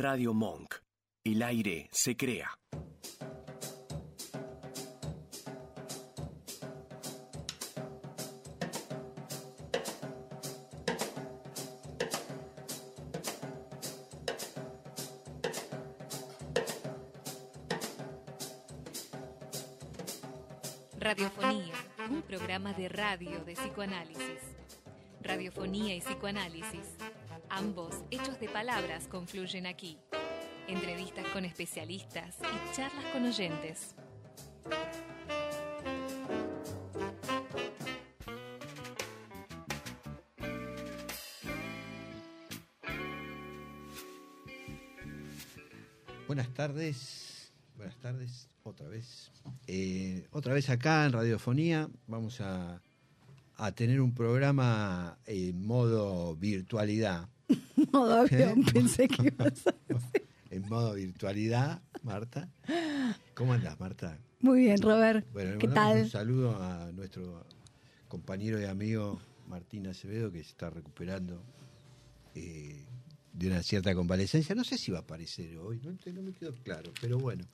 Radio Monk. El aire se crea. Radiofonía, un programa de radio de psicoanálisis. Radiofonía y psicoanálisis, ambos hechos de palabras confluyen aquí. Entrevistas con especialistas y charlas con oyentes. Buenas tardes, buenas tardes, otra vez. Eh, otra vez acá en Radiofonía vamos a, a tener un programa en modo virtualidad. Modo avión, pensé que ibas a En modo virtualidad, Marta. ¿Cómo andás, Marta? Muy bien, Robert. Bueno, le ¿Qué tal? Un saludo a nuestro compañero y amigo Martín Acevedo, que se está recuperando eh, de una cierta convalecencia. No sé si va a aparecer hoy, no, no me quedó claro, pero bueno.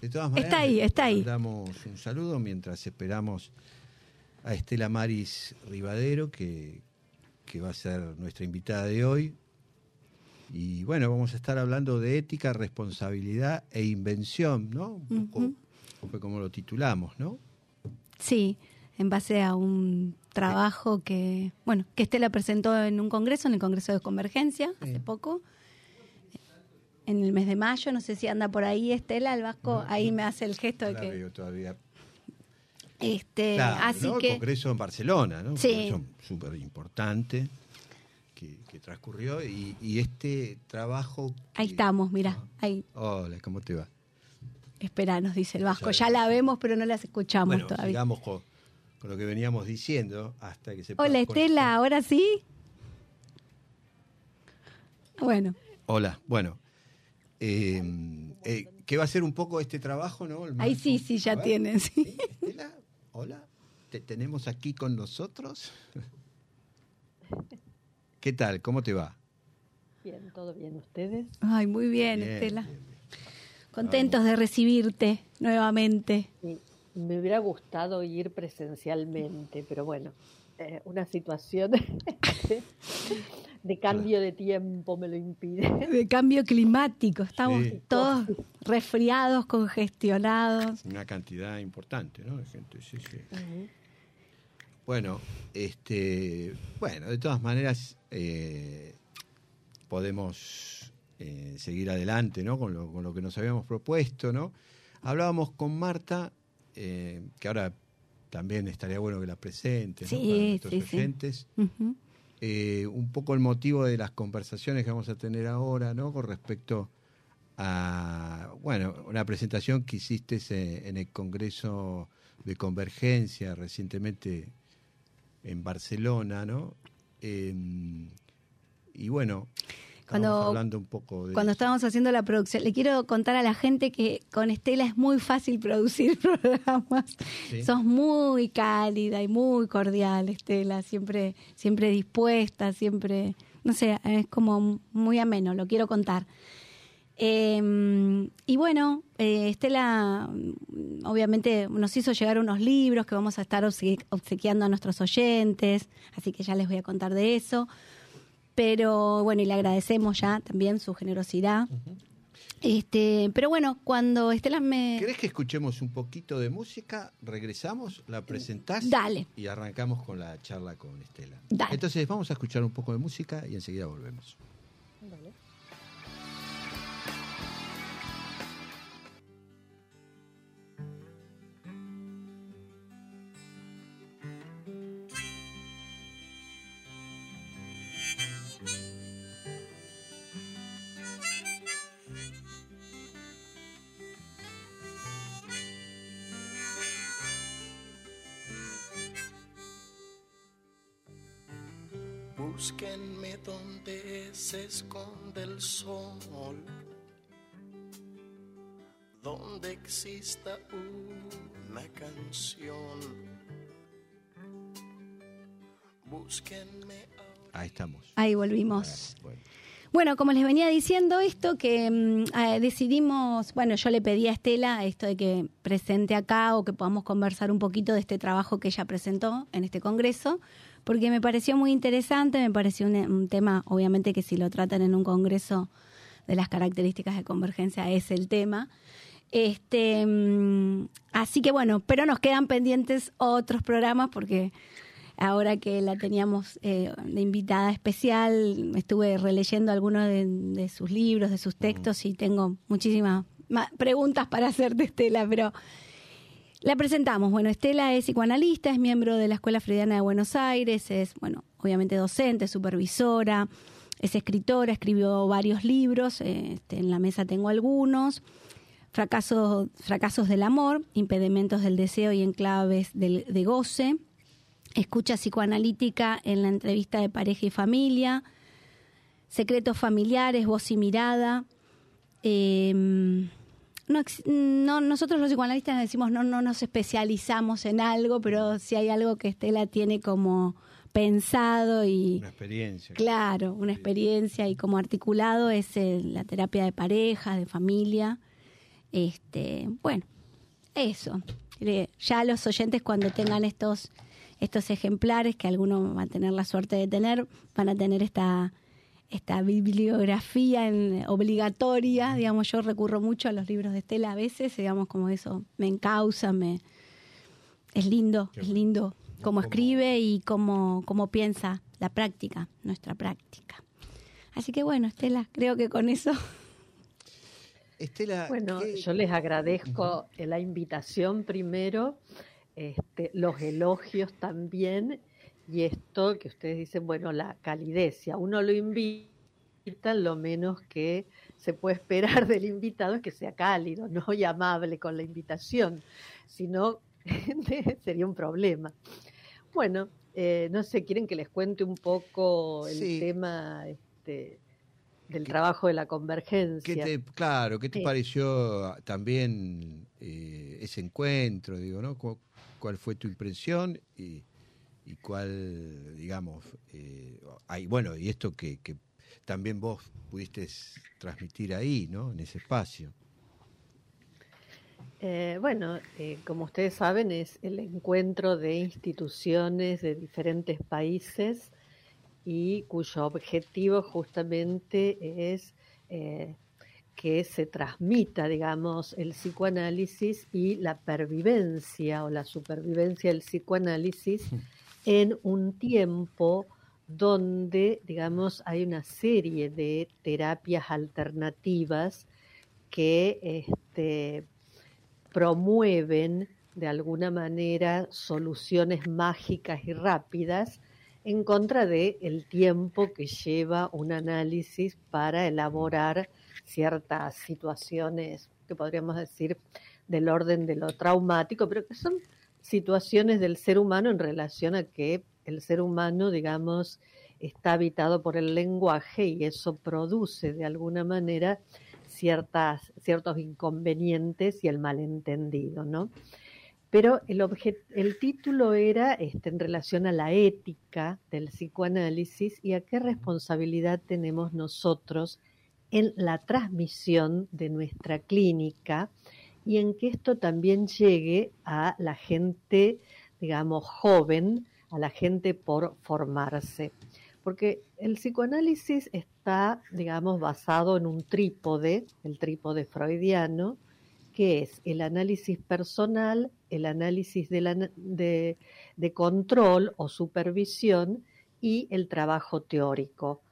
De todas maneras, Está ahí, le está ahí. Mandamos un saludo mientras esperamos a Estela Maris Rivadero, que, que va a ser nuestra invitada de hoy. Y bueno, vamos a estar hablando de ética, responsabilidad e invención, ¿no? Un poco fue como lo titulamos, ¿no? Sí, en base a un trabajo que, bueno, que Estela presentó en un congreso, en el Congreso de Convergencia, hace poco, en el mes de mayo. No sé si anda por ahí Estela, el Vasco, ahí me hace el gesto de que... veo todavía. Este, Claro, así ¿no? El que... Congreso en Barcelona, ¿no? Un Sí. congreso súper importante que, que transcurrió y, y este trabajo... Ahí que- estamos, mira, ahí. Hola, ¿cómo te va? Espera, nos dice el Vasco. Ya Ya la vemos, pero no las escuchamos bueno, todavía. sigamos con, con lo que veníamos diciendo hasta que se... Hola conectar. Estela, ahora sí. Bueno, Hola, bueno. eh, eh, ¿Qué va a ser un poco este trabajo, no? El ahí sí, sí, ya tienen, sí. ¿Sí? Estela, hola. ¿Te tenemos aquí con nosotros? ¿Qué tal? ¿Cómo te va? Bien, todo bien. ¿Ustedes? Ay, muy bien, Bien, Estela. bien, bien. Contentos de recibirte nuevamente. Sí, me hubiera gustado ir presencialmente, pero bueno, eh, una situación de cambio de tiempo me lo impide. De cambio climático, estamos Sí. todos resfriados, congestionados. Una cantidad importante, ¿no? De gente, sí, sí. Bueno, este, bueno, de todas maneras eh, podemos eh, seguir adelante, ¿no? Con lo, con lo que nos habíamos propuesto, ¿no? Hablábamos con Marta, eh, que ahora también estaría bueno que la presente, ¿no? Sí, Para nuestros sí, sí. un poco el motivo de las conversaciones que vamos a tener ahora, ¿no? Con respecto a, bueno, una presentación que hiciste en el Congreso de Convergencia recientemente en Barcelona, ¿no? Eh, y bueno, Cuando- hablando un poco de Cuando eso. estábamos haciendo la producción, le quiero contar a la gente que con Estela es muy fácil producir programas. Sí. Sos muy cálida y muy cordial, Estela, siempre, siempre dispuesta, siempre, no sé, es como muy ameno, lo quiero contar. Eh, y bueno, eh, Estela obviamente nos hizo llegar unos libros que vamos a estar obse- obsequiando a nuestros oyentes, así que ya les voy a contar de eso. Pero bueno, y le agradecemos ya también su generosidad. Este, pero bueno, cuando Estela me ¿Querés que escuchemos un poquito de música? Regresamos, la presentás Dale. y arrancamos con la charla con Estela. Dale. Entonces vamos a escuchar un poco de música y enseguida volvemos. Vale. Búsquenme donde se esconde el sol, donde exista una canción. Búsquenme ahora. Ahí estamos. ahí volvimos. Bueno. Bueno, como les venía diciendo esto, que mm, eh, decidimos, bueno, yo le pedí a Estela esto de que presente acá o que podamos conversar un poquito de este trabajo que ella presentó en este congreso, porque me pareció muy interesante, me pareció un, un tema, obviamente que si lo tratan en un congreso de las características de convergencia es el tema. Este, mm, así que bueno, pero nos quedan pendientes otros programas porque ahora que la teníamos eh, de invitada especial, estuve releyendo algunos de, sus libros, de sus textos y tengo muchísimas preguntas para hacerte, Estela, pero la presentamos. Bueno, Estela es psicoanalista, es miembro de la Escuela Freudiana de Buenos Aires, es, bueno, obviamente docente, supervisora, es escritora, escribió varios libros, este, en la mesa tengo algunos. Fracasos, fracasos del amor, impedimentos del deseo y enclaves del, de goce, escucha psicoanalítica en la entrevista de pareja y familia, secretos familiares, voz y mirada. Em, no, nosotros los psicoanalistas decimos no, no nos especializamos en algo, pero si hay algo que Estela tiene como pensado y... Una experiencia. Claro, una experiencia y como articulado es la terapia de pareja, de familia. Este, bueno, eso. Ya los oyentes cuando tengan estos estos ejemplares que algunos van a tener la suerte de tener, van a tener esta, esta bibliografía en, obligatoria, digamos, yo recurro mucho a los libros de Estela a veces, digamos, como eso me encausa, me es lindo, es lindo cómo escribe y cómo, cómo piensa la práctica, nuestra práctica. Así que bueno, Estela, creo que con eso. Estela, bueno, yo les agradezco la invitación primero este, los elogios también y esto que ustedes dicen, bueno, la calidez, si a uno lo invitan, lo menos que se puede esperar del invitado es que sea cálido, no y amable con la invitación, sino sería un problema. Bueno, eh, no sé, ¿quieren que les cuente un poco el tema este, del trabajo de la convergencia? claro, ¿qué te pareció también eh, ese encuentro? Digo, ¿no? cuál fue tu impresión y, cuál, digamos, eh, hay, bueno, y esto que, también vos pudiste transmitir ahí, ¿no? En ese espacio. Eh, bueno, eh, como ustedes saben, es el encuentro de instituciones de diferentes países y cuyo objetivo justamente es que se transmita, digamos, el psicoanálisis y la pervivencia o la supervivencia del psicoanálisis en un tiempo donde, digamos, hay una serie de terapias alternativas que este, promueven de alguna manera soluciones mágicas y rápidas en contra de el tiempo que lleva un análisis para elaborar ciertas situaciones que podríamos decir del orden de lo traumático, pero que son situaciones del ser humano en relación a que el ser humano, digamos, está habitado por el lenguaje y eso produce de alguna manera ciertas, ciertos inconvenientes y el malentendido, ¿no? Pero el, el título era este, en relación a la ética del psicoanálisis y a qué responsabilidad tenemos nosotros en la transmisión de nuestra clínica y en que esto también llegue a la gente, digamos, joven, a la gente por formarse. Porque el psicoanálisis está, digamos, basado en un trípode, el trípode freudiano, que es el análisis personal, el análisis de, control o supervisión y el trabajo teórico.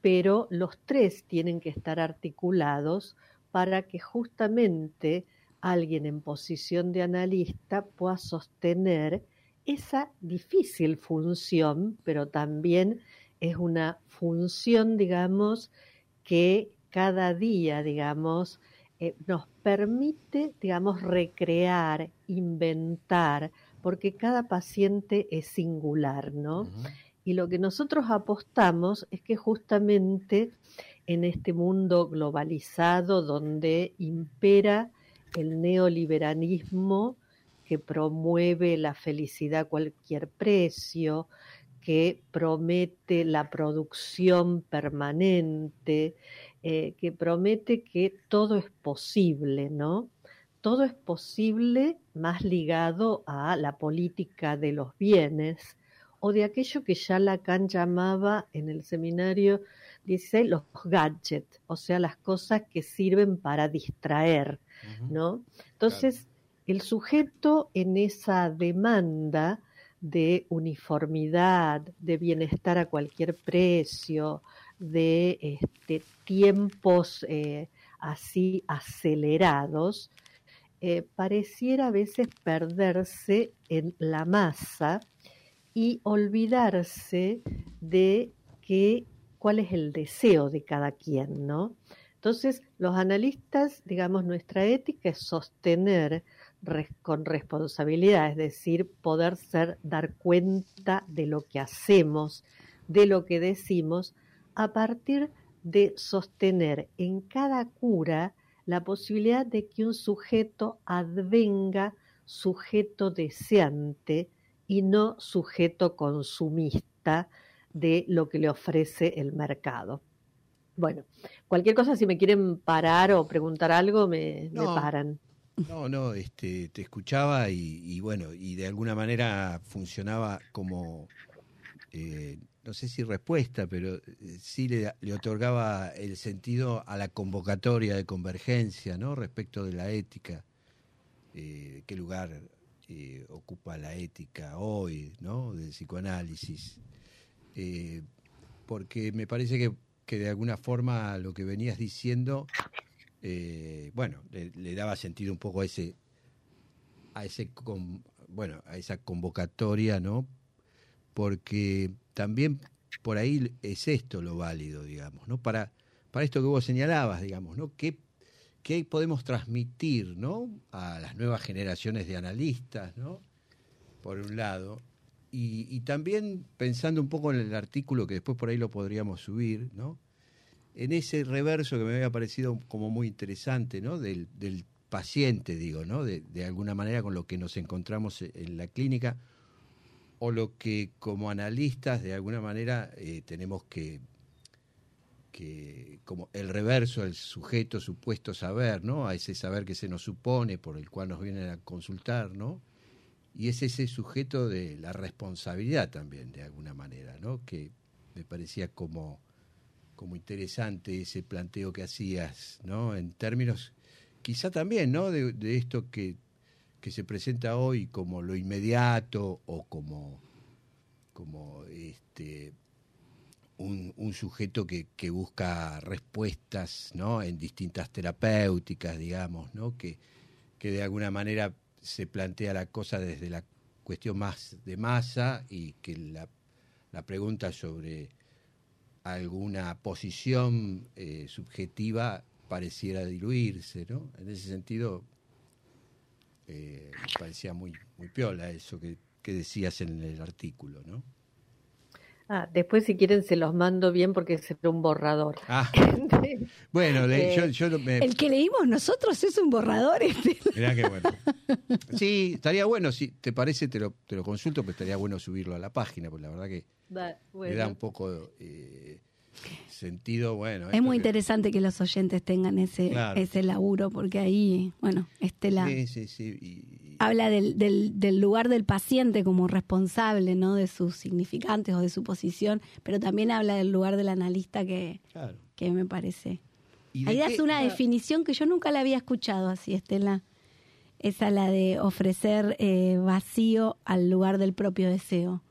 Pero los tres tienen que estar articulados para que justamente alguien en posición de analista pueda sostener esa difícil función, pero también es una función, digamos, que cada día, digamos, eh, nos permite, digamos, recrear, inventar, porque cada paciente es singular, ¿no? Y lo que nosotros apostamos es que justamente en este mundo globalizado donde impera el neoliberalismo que promueve la felicidad a cualquier precio, que promete la producción permanente, eh, que promete que todo es posible, ¿no? Todo es posible más ligado a la política de los bienes o de aquello que ya Lacan llamaba en el seminario 16 los gadgets, o sea, las cosas que sirven para distraer, ¿no? Entonces, el sujeto en esa demanda de uniformidad, de bienestar a cualquier precio, de este, tiempos eh, así acelerados, eh, pareciera a veces perderse en la masa y olvidarse de que, cuál es el deseo de cada quien, ¿no? Entonces, los analistas, digamos, nuestra ética es sostener con responsabilidad, es decir, poder ser, dar cuenta de lo que hacemos, de lo que decimos, a partir de sostener en cada cura la posibilidad de que un sujeto advenga sujeto deseante y no sujeto consumista de lo que le ofrece el mercado. Bueno, cualquier cosa, si me quieren parar o preguntar algo, me, paran. No, no, este, te escuchaba y, bueno, y de alguna manera funcionaba como eh, no sé si respuesta, pero eh, sí le, otorgaba el sentido a la convocatoria de convergencia, ¿no? Respecto de la ética, eh, qué lugar eh, ocupa la ética hoy, ¿no? Del psicoanálisis, porque me parece que, que, de alguna forma lo que venías diciendo, bueno, le, daba sentido un poco a ese, a ese, bueno, a esa convocatoria, ¿no? porque también por ahí es esto lo válido, digamos, ¿no? Para, para esto que vos señalabas, digamos, ¿no? ¿Qué, qué podemos transmitir, ¿no? A las nuevas generaciones de analistas, ¿no? Por un lado. Y, también pensando un poco en el artículo que después por ahí lo podríamos subir, ¿no? En ese reverso que me había parecido como muy interesante, ¿no? Del, del paciente, digo, ¿no? De, de alguna manera con lo que nos encontramos en la clínica o lo que como analistas de alguna manera eh, tenemos que, que, como el reverso del sujeto supuesto saber, ¿no? A ese saber que se nos supone, por el cual nos vienen a consultar, ¿no? Y es ese sujeto de la responsabilidad también, de alguna manera, ¿no? Que me parecía como, como interesante ese planteo que hacías, ¿no? En términos, quizá también, ¿no? de esto que que se presenta hoy como lo inmediato o como, como este, un, sujeto que, busca respuestas ¿no? en distintas terapéuticas, digamos, ¿no? que, que de alguna manera se plantea la cosa desde la cuestión más de masa y que la, la pregunta sobre alguna posición eh, subjetiva pareciera diluirse, ¿no? En ese sentido, eh, me parecía muy, muy piola eso que, decías en el artículo, ¿no? Ah, después si quieren se los mando bien porque se ve un borrador. Ah, bueno, eh, yo, el que leímos nosotros es un borrador. Este. Mirá qué bueno. Sí, estaría bueno, si te parece te lo, te lo consulto, pero estaría bueno subirlo a la página, porque la verdad que me da un poco eh, sentido, bueno. Es muy interesante que los oyentes tengan ese, ese laburo, porque ahí, bueno, Estela habla del, del, lugar del paciente como responsable, ¿no? De sus significantes o de su posición, pero también habla del lugar del analista que, que me parece. Ahí das una definición que yo nunca la había escuchado así, Estela. Esa la de ofrecer eh, vacío al lugar del propio deseo.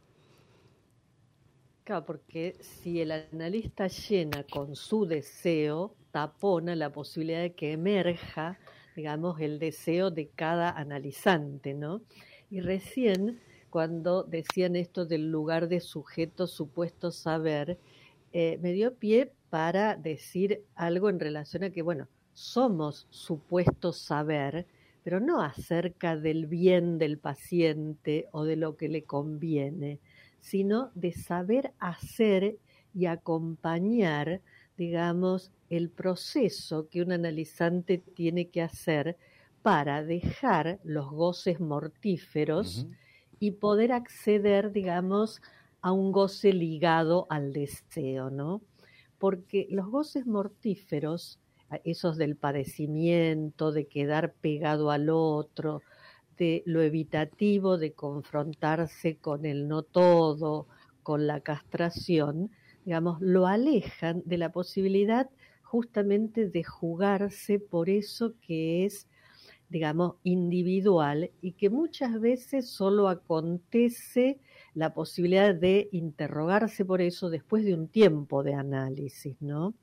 Porque si el analista llena con su deseo, tapona la posibilidad de que emerja, digamos, el deseo de cada analizante, ¿no? Y recién, cuando decían esto del lugar de sujeto supuesto saber, eh, me dio pie para decir algo en relación a que, bueno, somos supuesto saber, pero no acerca del bien del paciente o de lo que le conviene, sino de saber hacer y acompañar, digamos, el proceso que un analizante tiene que hacer para dejar los goces mortíferos y poder acceder, digamos, a un goce ligado al deseo, ¿no? Porque los goces mortíferos, esos del padecimiento, de quedar pegado al otro, de lo evitativo de confrontarse con el no todo, con la castración, digamos, lo alejan de la posibilidad justamente de jugarse por eso que es, digamos, individual y que muchas veces solo acontece la posibilidad de interrogarse por eso después de un tiempo de análisis, ¿no?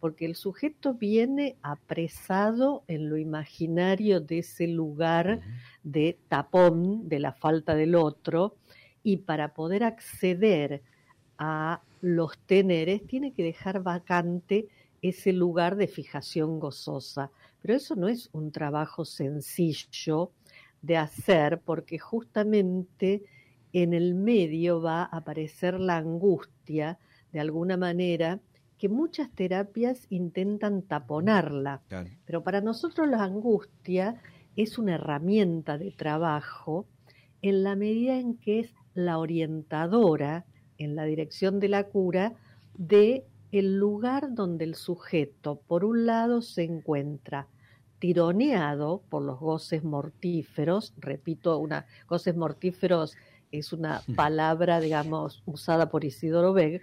Porque el sujeto viene apresado en lo imaginario de ese lugar de tapón de la falta del otro y para poder acceder a los teneres tiene que dejar vacante ese lugar de fijación gozosa. Pero eso no es un trabajo sencillo de hacer porque justamente en el medio va a aparecer la angustia de alguna manera que muchas terapias intentan taponarla. Pero para nosotros la angustia es una herramienta de trabajo en la medida en que es la orientadora en la dirección de la cura de el lugar donde el sujeto, por un lado, se encuentra tironeado por los goces mortíferos, repito, una, goces mortíferos es una palabra, digamos, usada por Isidoro Beg,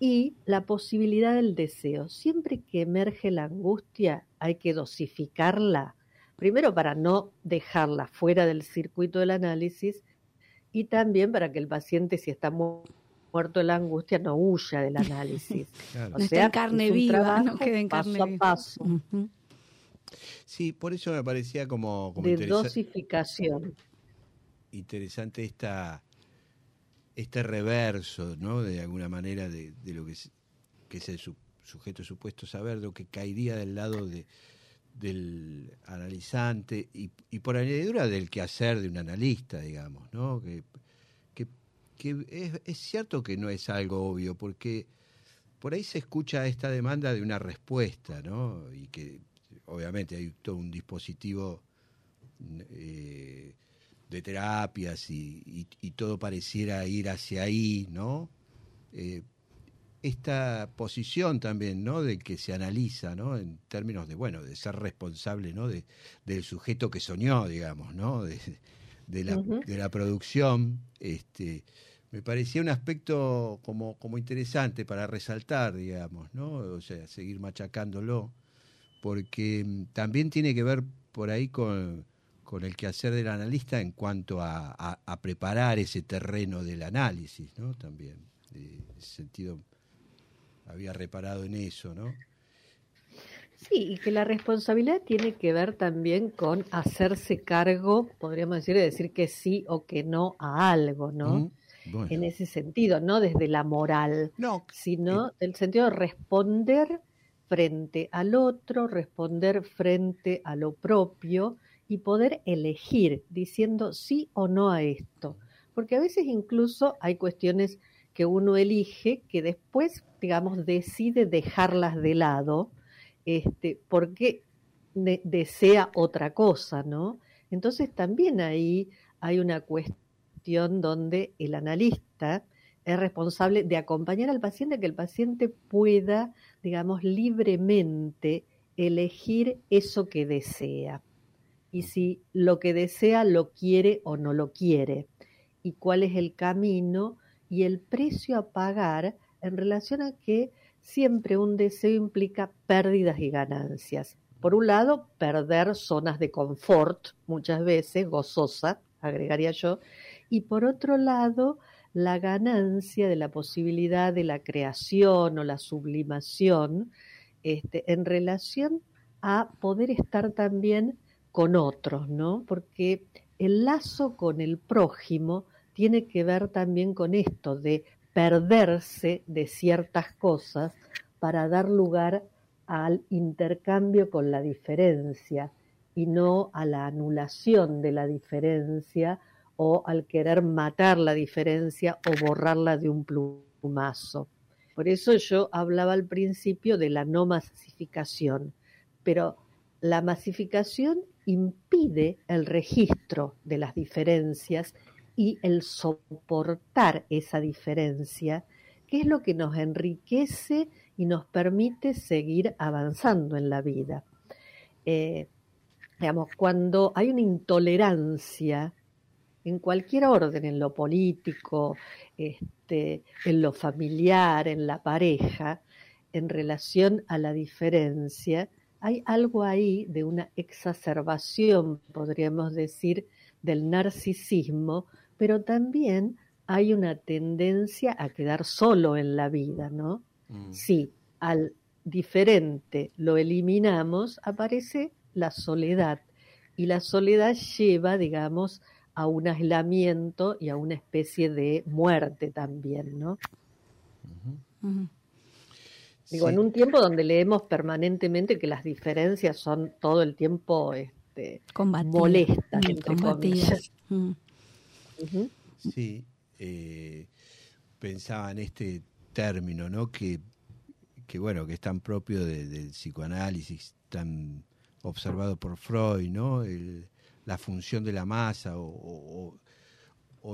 y la posibilidad del deseo. Siempre que emerge la angustia hay que dosificarla, primero para no dejarla fuera del circuito del análisis y también para que el paciente, si está muerto de la angustia, no huya del análisis. O sea, en carne viva, no quede en carne paso a paso. Sí, por eso me parecía como, de dosificación. Interesante esta este reverso, ¿no? De alguna manera de, lo que es, que es el sujeto supuesto saber, lo que caería del lado de, del analizante y, por añadidura del quehacer de un analista, digamos, ¿no? Que, que, es, es, cierto que no es algo obvio, porque por ahí se escucha esta demanda de una respuesta, ¿no? Y que obviamente hay todo un dispositivo eh, de terapias y, y, todo pareciera ir hacia ahí, ¿no? Eh, esta posición también, ¿no? De que se analiza, ¿no? En términos de, bueno, de ser responsable, ¿no? De, del sujeto que soñó, digamos, ¿no? De, de la, de la producción, este, me parecía un aspecto como, como interesante para resaltar, digamos, ¿no? O sea, seguir machacándolo, porque mm, también tiene que ver por ahí con, con el quehacer del analista en cuanto a, a, preparar ese terreno del análisis, ¿no? También, en ese sentido había reparado en eso, ¿no? Sí, y que la responsabilidad tiene que ver también con hacerse cargo, podríamos decir, de decir que sí o que no a algo, ¿no? En ese sentido, no desde la moral, no, sino del el sentido de responder frente al otro, responder frente a lo propio y poder elegir diciendo sí o no a esto. Porque a veces incluso hay cuestiones que uno elige que después, digamos, decide dejarlas de lado, este, porque desea otra cosa, ¿no? Entonces también ahí hay una cuestión donde el analista es responsable de acompañar al paciente, que el paciente pueda, digamos, libremente elegir eso que desea. Y si lo que desea lo quiere o no lo quiere. Y cuál es el camino y el precio a pagar en relación a que siempre un deseo implica pérdidas y ganancias. Por un lado, perder zonas de confort, muchas veces gozosa, agregaría yo, y por otro lado, la ganancia de la posibilidad de la creación o la sublimación este, en relación a poder estar también con otros, ¿no? Porque el lazo con el prójimo tiene que ver también con esto de perderse de ciertas cosas para dar lugar al intercambio con la diferencia y no a la anulación de la diferencia o al querer matar la diferencia o borrarla de un plumazo. Por eso yo hablaba al principio de la no masificación, pero la masificación impide el registro de las diferencias y el soportar esa diferencia, que es lo que nos enriquece y nos permite seguir avanzando en la vida. Eh, cuando hay una intolerancia en cualquier orden, en lo político, este, en lo familiar, en la pareja, en relación a la diferencia, hay algo ahí de una exacerbación, podríamos decir, del narcisismo, pero también hay una tendencia a quedar solo en la vida, ¿no? Mm. Si al diferente lo eliminamos, aparece la soledad. Y la soledad lleva, digamos, a un aislamiento y a una especie de muerte también, ¿no? Digo, en un tiempo donde leemos permanentemente que las diferencias son todo el tiempo este, molestas, mm, entre comillas. Mm. Sí, eh, pensaba en este término, ¿no? Que, que bueno, que es tan propio del psicoanálisis, tan observado por Freud, ¿no? la función de la masa o,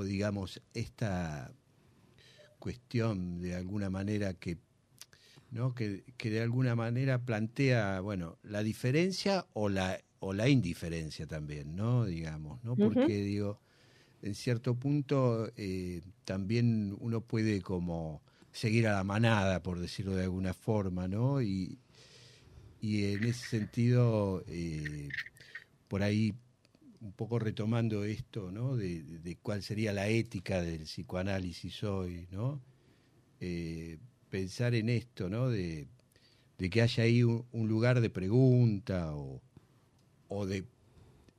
digamos esta cuestión de alguna manera que ¿no? Que, de alguna manera plantea bueno la diferencia o la o la indiferencia también no digamos no porque digo en cierto punto eh, también uno puede como seguir a la manada por decirlo de alguna forma no y, y en ese sentido eh, por ahí un poco retomando esto, ¿no? De, cuál sería la ética del psicoanálisis hoy, ¿no? Eh, pensar en esto, ¿no? De, que haya ahí un, lugar de pregunta o, de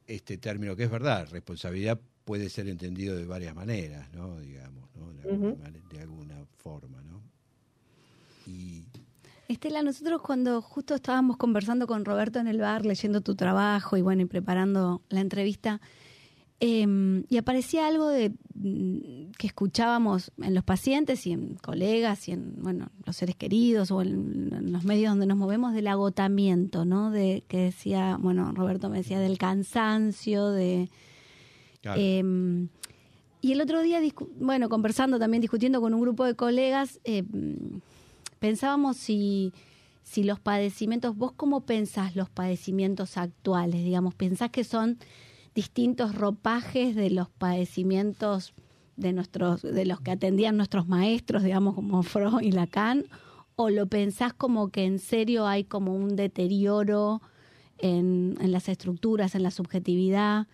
este término que es verdad, responsabilidad puede ser entendido de varias maneras, ¿no? Digamos, ¿no? De, alguna, de alguna forma, ¿no? Y Estela, nosotros cuando justo estábamos conversando con Roberto en el bar, leyendo tu trabajo y bueno, y preparando la entrevista, em, y aparecía algo de mm, que escuchábamos en los pacientes y en colegas y en bueno los seres queridos o en, los medios donde nos movemos del agotamiento, ¿no? De que decía, bueno, Roberto me decía del cansancio, de em, y el otro día, bueno, conversando también, discutiendo con un grupo de colegas, eh, pensábamos si, si los padecimientos, vos cómo pensás los padecimientos actuales, digamos, pensás que son distintos ropajes de los padecimientos de nuestros, de los que atendían nuestros maestros, digamos, como Freud y Lacan, o lo pensás como que en serio hay como un deterioro en, en las estructuras, en la subjetividad.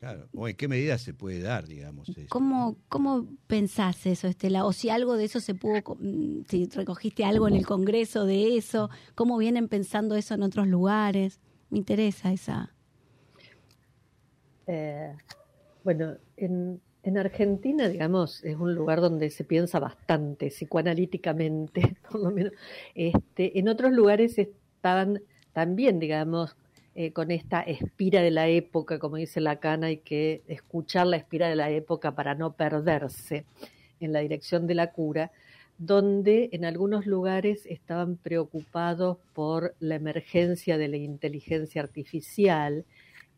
Claro, o en qué medida se puede dar, digamos. Eso, ¿Cómo, ¿Cómo pensás eso, Estela? O si algo de eso se pudo, mm, si recogiste algo en el Congreso de eso, ¿cómo vienen pensando eso en otros lugares? Me interesa esa. Eh, bueno, en, en Argentina, digamos, es un lugar donde se piensa bastante psicoanalíticamente, por lo menos. Este, en otros lugares estaban también, digamos, eh, con esta espira de la época, como dice Lacan, hay que escuchar la espira de la época para no perderse en la dirección de la cura, donde en algunos lugares estaban preocupados por la emergencia de la inteligencia artificial,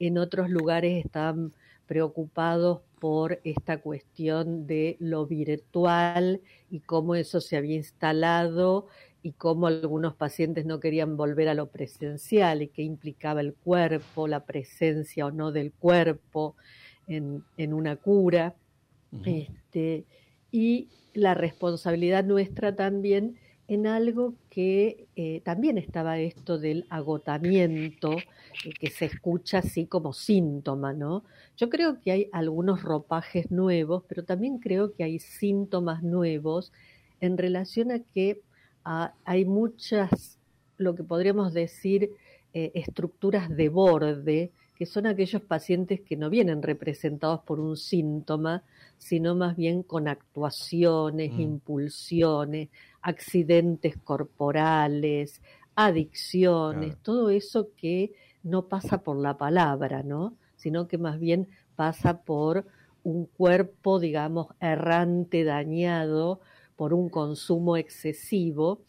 en otros lugares estaban preocupados por esta cuestión de lo virtual y cómo eso se había instalado y cómo algunos pacientes no querían volver a lo presencial y qué implicaba el cuerpo, la presencia o no del cuerpo en, una cura. este, y la responsabilidad nuestra también en algo que eh, también estaba esto del agotamiento, eh, que se escucha así como síntoma, ¿no? Yo creo que hay algunos ropajes nuevos, pero también creo que hay síntomas nuevos en relación a que hay muchas, lo que podríamos decir, eh, estructuras de borde, que son aquellos pacientes que no vienen representados por un síntoma, sino más bien con actuaciones, mm. impulsiones, accidentes corporales, adicciones, todo eso que no pasa por la palabra, ¿no? Sino que más bien pasa por un cuerpo, digamos, errante, dañado, por un consumo excesivo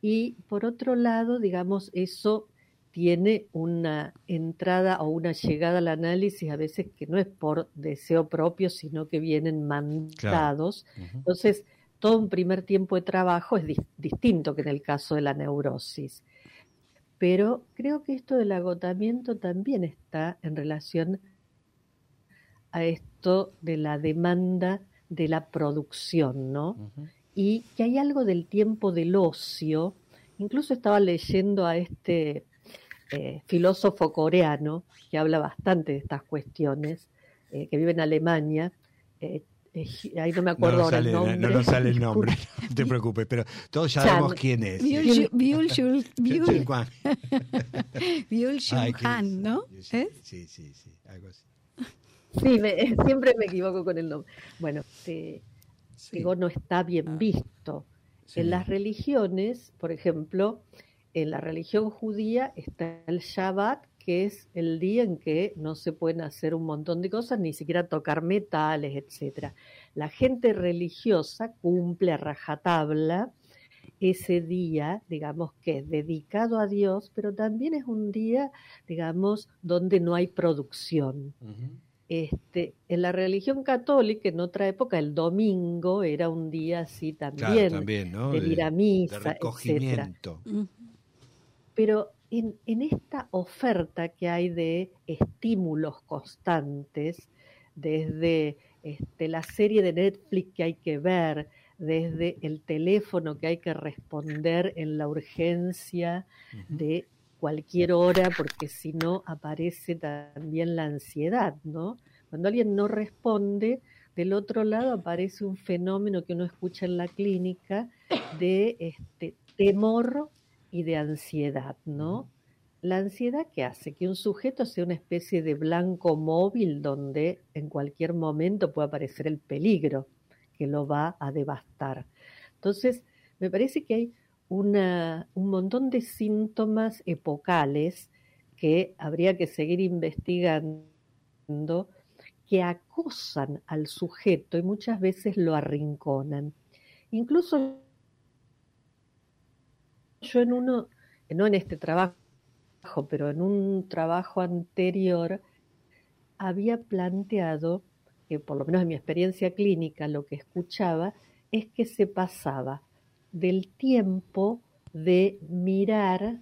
y por otro lado, digamos, eso tiene una entrada o una llegada al análisis a veces que no es por deseo propio, sino que vienen mandados. Entonces, todo un primer tiempo de trabajo es dis- distinto que en el caso de la neurosis. Pero creo que esto del agotamiento también está en relación a esto de la demanda de la producción, ¿no? Y que hay algo del tiempo del ocio. Incluso estaba leyendo a este eh, filósofo coreano que habla bastante de estas cuestiones, eh, que vive en Alemania. eh, eh, ahí no me No acuerdo nos, ahora sale, el nombre. no nos sale el nombre, no te preocupes, pero todos Chan. sabemos quién es. Byul- qué- Han, ¿no? Sí, ¿Es? sí, sí, sí, algo así. Sí, me- siempre me equivoco con el nombre. Bueno, Sí, digo, no está bien visto. sí. En las religiones, por ejemplo, en la religión judía está el Shabbat, que es el día en que no se pueden hacer un montón de cosas, ni siquiera tocar metales, etcétera. La gente religiosa cumple a rajatabla ese día, digamos que es dedicado a Dios, pero también es un día, digamos, donde no hay producción. Este, en la religión católica, en otra época, el domingo era un día así Claro, también, también, ¿no? de ir a de misa, etcétera. recogimiento. Pero en, en esta oferta que hay de estímulos constantes, desde este, la serie de Netflix que hay que ver, desde el teléfono que hay que responder en la urgencia de cualquier hora, porque si no aparece también la ansiedad, ¿no? Cuando alguien no responde, del otro lado aparece un fenómeno que uno escucha en la clínica de este temor y de ansiedad, ¿no? La ansiedad que hace que un sujeto sea una especie de blanco móvil donde en cualquier momento puede aparecer el peligro que lo va a devastar. Entonces, me parece que hay una, un montón de síntomas epocales que habría que seguir investigando que acosan al sujeto y muchas veces lo arrinconan. Incluso yo en uno, no en este trabajo, pero en un trabajo anterior, había planteado que por lo menos en mi experiencia clínica lo que escuchaba es que se pasaba del tiempo de mirar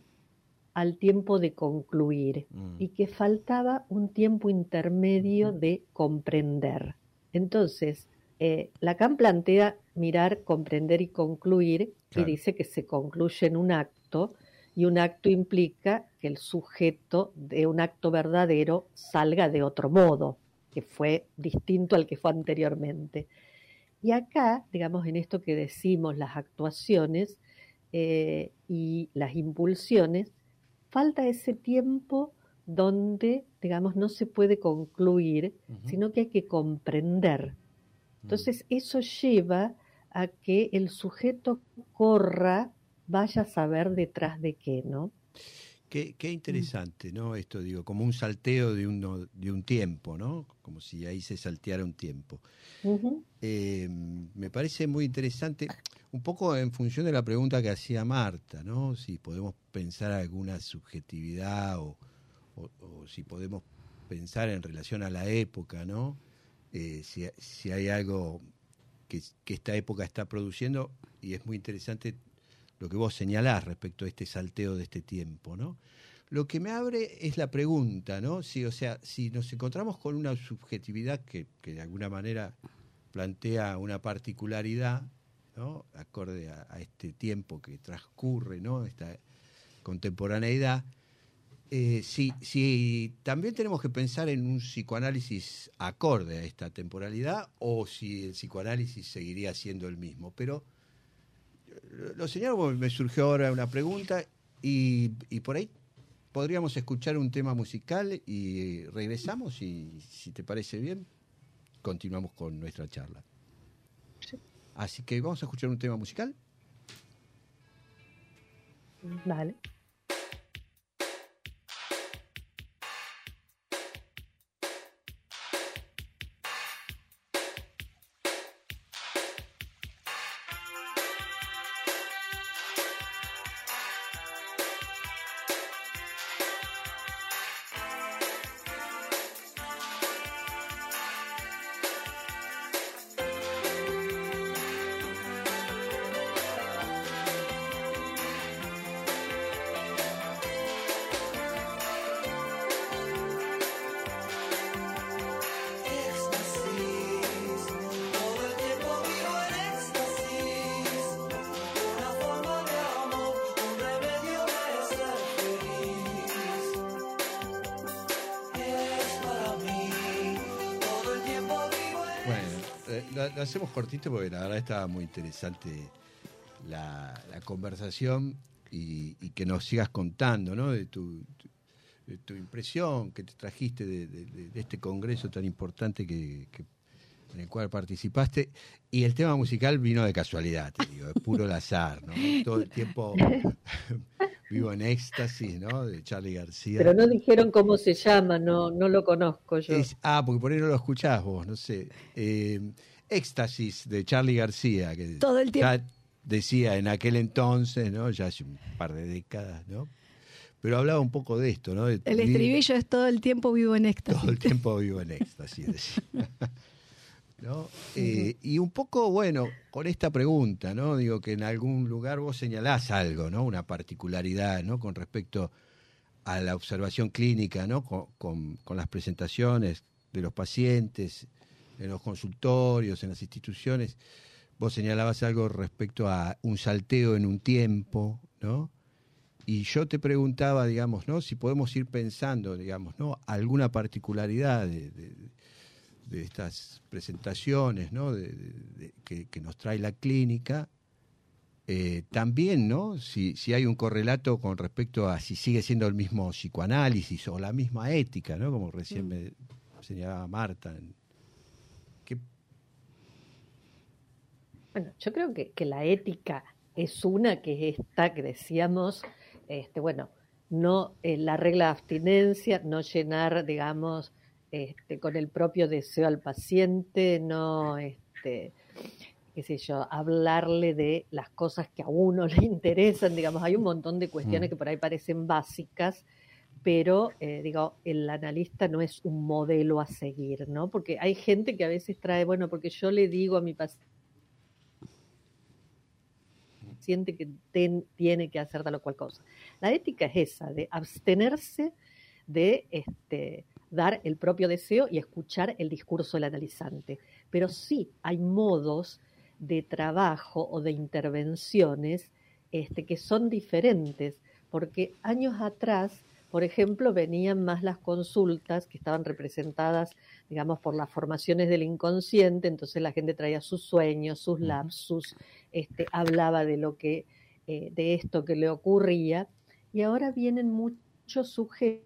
al tiempo de concluir Mm. y que faltaba un tiempo intermedio de comprender. Entonces, eh, Lacan plantea mirar, comprender y concluir Claro. y dice que se concluye en un acto y un acto implica que el sujeto de un acto verdadero salga de otro modo, que fue distinto al que fue anteriormente. Y acá, digamos, en esto que decimos, las actuaciones eh, y las impulsiones, falta ese tiempo donde, digamos, no se puede concluir, sino que hay que comprender. Entonces, eso lleva a que el sujeto corra, vaya a saber detrás de qué, ¿no? Qué, qué interesante, ¿no? Esto digo, como un salteo de, uno, de un tiempo, ¿no? Como si ahí se salteara un tiempo. Eh, me parece muy interesante, un poco en función de la pregunta que hacía Marta, ¿no? Si podemos pensar alguna subjetividad o, o- o si podemos pensar en relación a la época, ¿no? Eh, si, si hay algo que, esta época está produciendo, y es muy interesante lo que vos señalás respecto a este salteo de este tiempo, ¿no? Lo que me abre es la pregunta, ¿no? Si, o sea, si nos encontramos con una subjetividad que, que de alguna manera plantea una particularidad, ¿no? Acorde a, a este tiempo que transcurre, ¿no? Esta contemporaneidad. Eh, si, si también tenemos que pensar en un psicoanálisis acorde a esta temporalidad o si el psicoanálisis seguiría siendo el mismo. Pero lo- lo señalo porque me surgió ahora una pregunta y, y por ahí podríamos escuchar un tema musical y regresamos y si te parece bien, continuamos con nuestra charla. Así que vamos a escuchar un tema musical. Vale. Cortito porque la verdad estaba muy interesante la, la conversación y, y que nos sigas contando, ¿no? De tu, de tu impresión que te trajiste de, de- de- de este congreso tan importante que, que- en el cual participaste. Y el tema musical vino de casualidad, te digo, es puro al azar, ¿no? Todo el tiempo vivo en éxtasis, ¿no? De Charlie García. Pero no dijeron cómo se llama, no, no lo conozco yo. Es- ah, porque por ahí no lo escuchás vos, no sé. Eh, Éxtasis de Charlie García, que Todo el tiempo. ya decía en aquel entonces, ¿no? Ya hace un par de décadas, ¿no? Pero hablaba un poco de esto, ¿no? De El estribillo es todo el tiempo vivo en éxtasis. Todo el tiempo vivo en éxtasis, decía. ¿No? Eh, y un poco, bueno, con esta pregunta, ¿no? Digo que en algún lugar vos señalás algo, ¿no? Una particularidad, ¿no? Con respecto a la observación clínica, ¿no? Con, con- con las presentaciones de los pacientes, en los consultorios, en las instituciones. Vos señalabas algo respecto a un salteo en un tiempo, ¿no? Y yo te preguntaba, digamos, ¿no? Si podemos ir pensando, digamos, ¿no? Alguna particularidad de, de- de estas presentaciones, ¿no? De- que, que nos trae la clínica. Eh, también, ¿no? Si, si hay un correlato con respecto a si sigue siendo el mismo psicoanálisis o la misma ética, ¿no? Como recién me señalaba Marta. ¿Qué- Bueno, yo creo que, que la ética es una que es esta que decíamos, este, bueno, no eh, la regla de abstinencia, no llenar, digamos, este, con el propio deseo al paciente, no, este, qué sé yo, hablarle de las cosas que a uno le interesan, digamos, hay un montón de cuestiones Mm. que por ahí parecen básicas, pero eh, digo, el analista no es un modelo a seguir, ¿no? Porque hay gente que a veces trae, bueno, porque yo le digo a mi paciente siente que tiene que hacer tal o cual cosa. La ética es esa, de abstenerse de este, dar el propio deseo y escuchar el discurso del analizante. Pero sí hay modos de trabajo o de intervenciones este, que son diferentes, porque años atrás, por ejemplo, venían más las consultas que estaban representadas, digamos, por las formaciones del inconsciente, entonces la gente traía sus sueños, sus lapsus, este, hablaba de lo que, eh, de esto que le ocurría, y ahora vienen muchos sujetos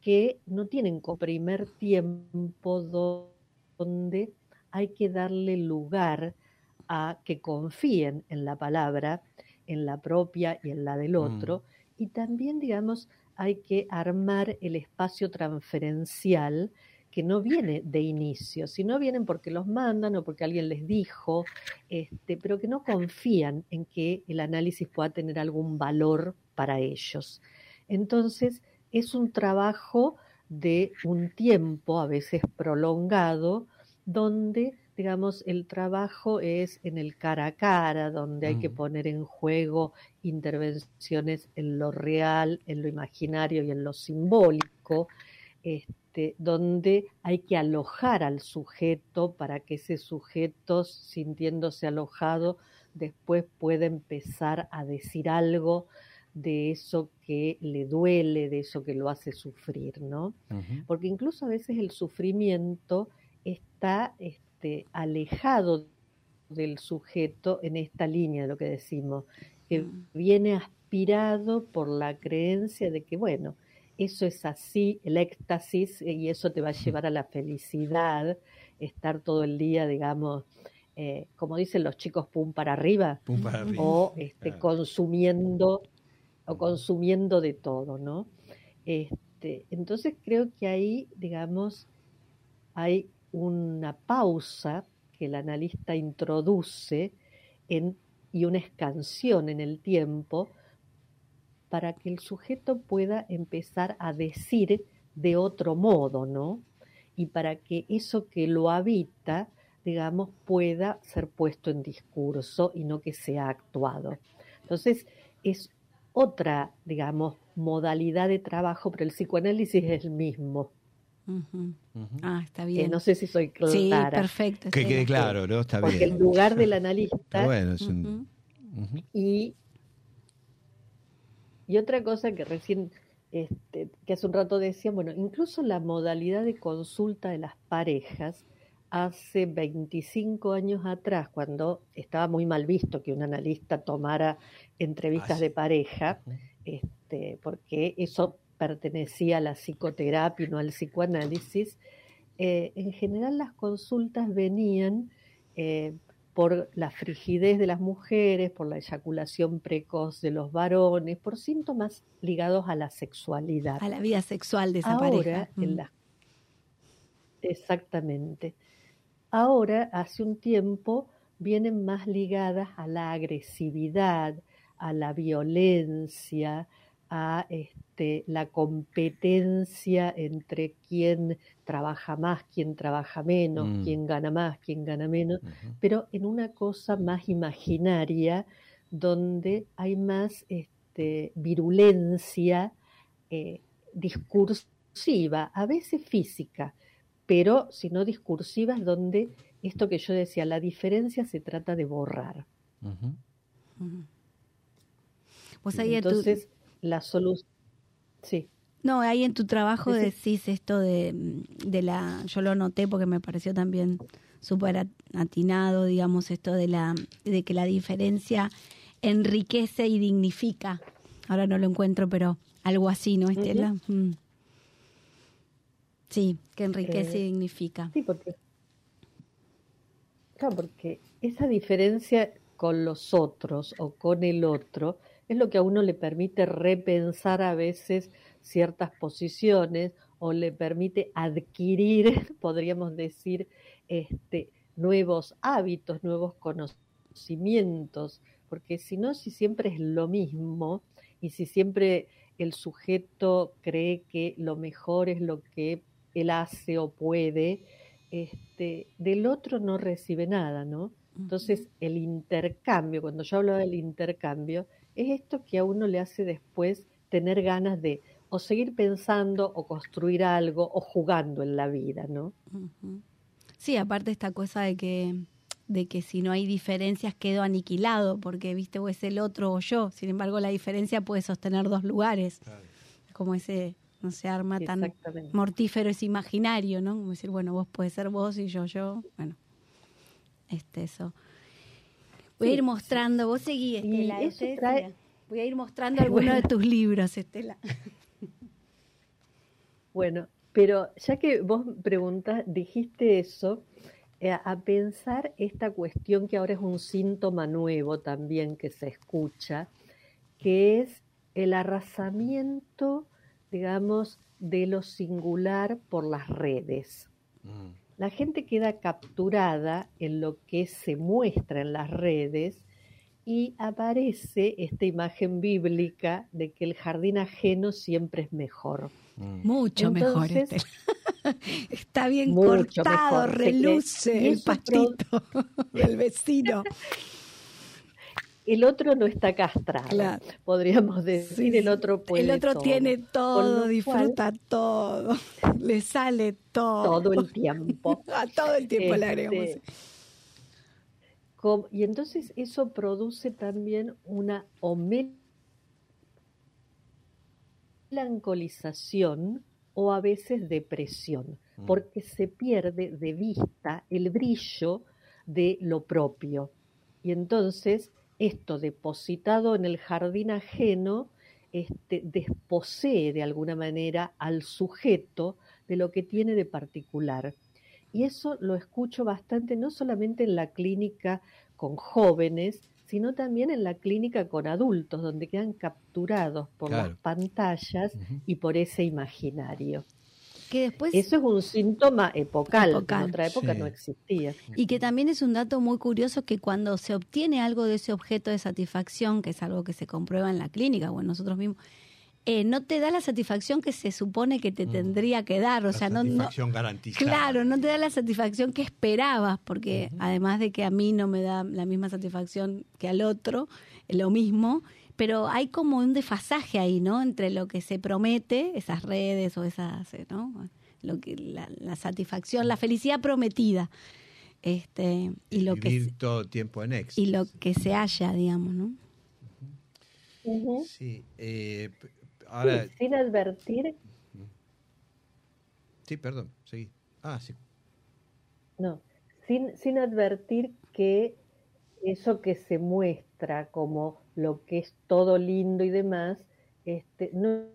que no tienen como primer tiempo do- donde hay que darle lugar a que confíen en la palabra, en la propia y en la del otro, y también, digamos, hay que armar el espacio transferencial que no viene de inicio, sino vienen porque los mandan o porque alguien les dijo, este, pero que no confían en que el análisis pueda tener algún valor para ellos. Entonces, es un trabajo de un tiempo, a veces prolongado, donde, digamos, el trabajo es en el cara a cara, donde hay que Mm. poner en juego intervenciones en lo real, en lo imaginario y en lo simbólico, este, donde hay que alojar al sujeto para que ese sujeto, sintiéndose alojado, después pueda empezar a decir algo de eso que le duele, de eso que lo hace sufrir, ¿no? Porque incluso a veces el sufrimiento está este, alejado del sujeto en esta línea de lo que decimos, que viene aspirado por la creencia de que, bueno, eso es así, el éxtasis, y eso te va a llevar a la felicidad, estar todo el día, digamos, eh, como dicen los chicos, pum para arriba, Pum para arriba. o este, Claro. consumiendo o consumiendo de todo, ¿no? Este, entonces creo que ahí, digamos, hay una pausa que el analista introduce y una escansión en el tiempo para que el sujeto pueda empezar a decir de otro modo, ¿no? Y para que eso que lo habita, digamos, pueda ser puesto en discurso y no que sea actuado. Entonces, es otra, digamos, modalidad de trabajo, pero el psicoanálisis es el mismo. Ah, está Eh, bien. no sé si soy sí, clara. perfecto. Que quede de claro, ¿no? Está porque bien. el lugar del analista bueno, es un- y, y otra cosa que recién este, que hace un rato decían, bueno, incluso la modalidad de consulta de las parejas, hace 25 años atrás, cuando estaba muy mal visto que un analista tomara entrevistas de pareja, este, porque eso pertenecía a la psicoterapia y no al psicoanálisis, eh, en general las consultas venían eh, por la frigidez de las mujeres, por la eyaculación precoz de los varones, por síntomas ligados a la sexualidad. A la vida sexual de esa Ahora, pareja. en Mm. exactamente. Ahora, hace un tiempo, vienen más ligadas a la agresividad, a la violencia, a este, la competencia entre quién trabaja más, quién trabaja menos, Mm. quién gana más, quién gana menos pero en una cosa más imaginaria, donde hay más este, virulencia eh, discursiva, a veces física, pero si no discursiva, es donde esto que yo decía, la diferencia se trata de borrar. Tu- Entonces, la solución... Sí. No, ahí en tu trabajo decís esto de, de la, yo lo noté porque me pareció también súper at- atinado, digamos, esto de la, de que la diferencia enriquece y dignifica. Ahora no lo encuentro, pero algo así, ¿no, Estela? Mm. Sí, que enriquece Eh, y dignifica. Sí, porque, claro, porque esa diferencia con los otros o con el otro es lo que a uno le permite repensar a veces ciertas posiciones o le permite adquirir, podríamos decir, este, nuevos hábitos, nuevos conocimientos, porque si no, si siempre es lo mismo y si siempre el sujeto cree que lo mejor es lo que él hace o puede, este, del otro no recibe nada, ¿no? Entonces, el intercambio, cuando yo hablaba del intercambio, es esto que a uno le hace después tener ganas de o seguir pensando o construir algo o jugando en la vida, ¿no? Sí, aparte esta cosa de que de que si no hay diferencias quedo aniquilado porque viste o es el otro o yo. Sin embargo la diferencia puede sostener dos lugares. Como ese no se arma tan mortífero es imaginario no como decir bueno vos puedes ser vos y yo yo bueno. Este eso voy a ir mostrando vos seguí Estela eso trae- voy a ir mostrando algunos de tus libros Estela Bueno, pero ya que vos preguntas, dijiste eso, eh, a pensar esta cuestión que ahora es un síntoma nuevo también que se escucha, que es el arrasamiento, digamos, de lo singular por las redes. Mm. La gente queda capturada en lo que se muestra en las redes y aparece esta imagen bíblica de que el jardín ajeno siempre es mejor. Mm. mucho mejor Entonces- Estela. está bien cortado mejor, reluce y el pastito del vecino El otro no está castrado, Claro. podríamos decir, Sí, el otro puede el otro todo, tiene todo, disfruta todo, le sale todo. todo el tiempo. A todo el tiempo le agregamos. Este, com- y entonces eso produce también una melancolización o a veces depresión, Mm. porque se pierde de vista el brillo de lo propio. Y entonces esto depositado en el jardín ajeno este, desposee de alguna manera al sujeto de lo que tiene de particular. Y eso lo escucho bastante, no solamente en la clínica con jóvenes, sino también en la clínica con adultos, donde quedan capturados por Claro. las pantallas y por ese imaginario. Que después, Eso es un síntoma epocal, en otra época Sí. no existía. y que también es un dato muy curioso que cuando se obtiene algo de ese objeto de satisfacción, que es algo que se comprueba en la clínica o en nosotros mismos, eh, no te da la satisfacción que se supone que te Mm. tendría que dar. O La sea, no, no, satisfacción garantizada. Claro, no te da la satisfacción que esperabas, porque además de que a mí no me da la misma satisfacción que al otro, eh, lo mismo, pero hay como un desfasaje ahí, ¿no? Entre lo que se promete, esas redes o esas, eh, ¿no? Lo que, la, la satisfacción, la felicidad prometida, este, y lo que Vivir se- todo el tiempo en éxito. y lo que se halla, digamos, ¿no? Sí, eh, ahora, Sí, sin advertir, sí, perdón, seguí. Ah, sí. no, sin, sin advertir que eso que se muestra como lo que es todo lindo y demás, este, no,